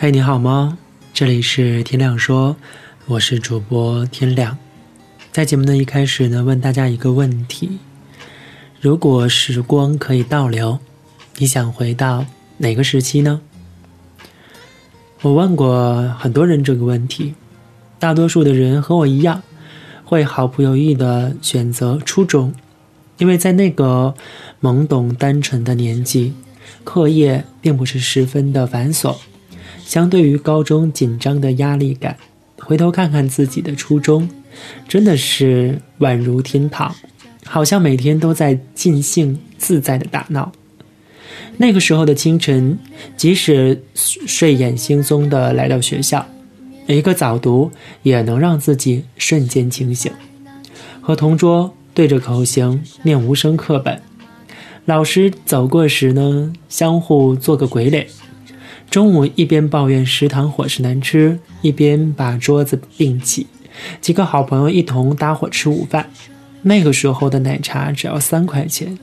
嗨，你好吗？这里是天亮说，我是主播天亮。在节目的一开始呢，问大家一个问题：如果时光可以倒流，你想回到哪个时期呢？我问过很多人这个问题，大多数的人和我一样，会毫不犹豫的选择初中，因为在那个懵懂单纯的年纪，课业并不是十分的繁琐。相对于高中紧张的压力感，回头看看自己的初中，真的是宛如天堂，好像每天都在尽兴自在的打闹。那个时候的清晨，即使睡眼惺忪的来到学校，一个早读也能让自己瞬间清醒。和同桌对着口型念无声课本，老师走过时呢，相互做个鬼脸。中午一边抱怨食堂伙食难吃，一边把桌子并起，几个好朋友一同搭伙吃午饭。那个时候的奶茶只要三块钱。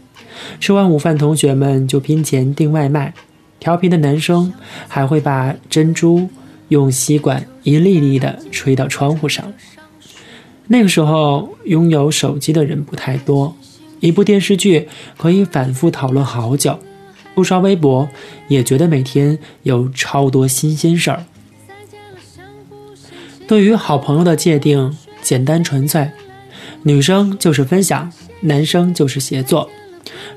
吃完午饭，同学们就拼钱订外卖。调皮的男生还会把珍珠用吸管一粒粒的吹到窗户上。那个时候拥有手机的人不太多，一部电视剧可以反复讨论好久。不刷微博，也觉得每天有超多新鲜事儿。对于好朋友的界定简单纯粹，女生就是分享，男生就是协作。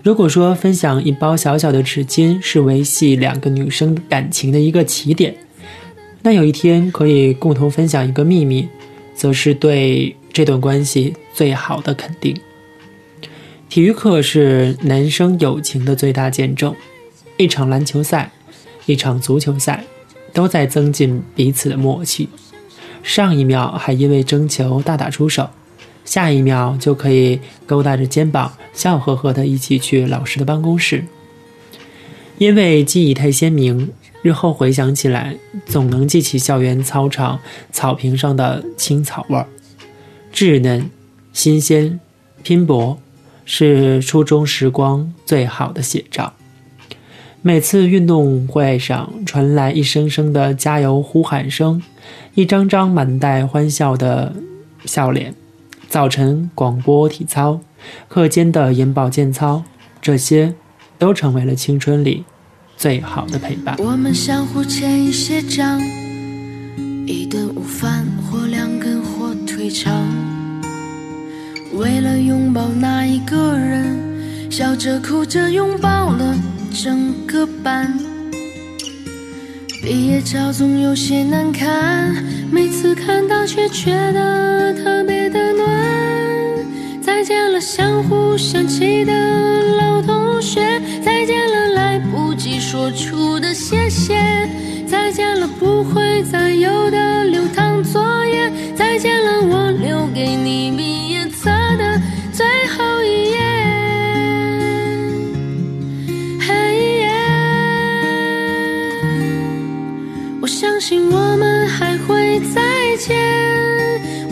如果说分享一包小小的纸巾是维系两个女生感情的一个起点，那有一天可以共同分享一个秘密，则是对这段关系最好的肯定。体育课是男生友情的最大见证，一场篮球赛，一场足球赛，都在增进彼此的默契。上一秒还因为争球大打出手，下一秒就可以勾搭着肩膀，笑呵呵的一起去老师的办公室。因为记忆太鲜明，日后回想起来，总能记起校园操场草坪上的青草味儿，稚嫩、新鲜、拼搏。是初中时光最好的写照。每次运动会上传来一声声的加油呼喊声，一张张满带欢笑的笑脸。早晨广播体操，课间的眼保健操，这些都成为了青春里最好的陪伴。我们相互欠一些账，一顿午饭或两根火腿肠。为了拥抱那，笑着哭着拥抱了整个班。毕业照总有些难看，每次看到却觉得特别的暖。再见了，相互想起的老同学，再见了，来不及说出的谢谢，再见了，不会再有的流淌作业，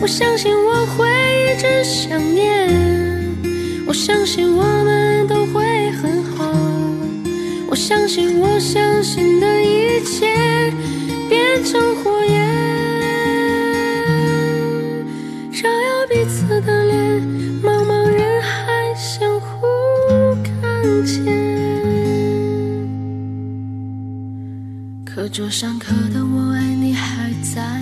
我相信我会一直想念，我相信我们都会很好，我相信我相信的一切变成火焰。照耀彼此的脸，茫茫人海相互看见。课桌上刻的我爱你还在，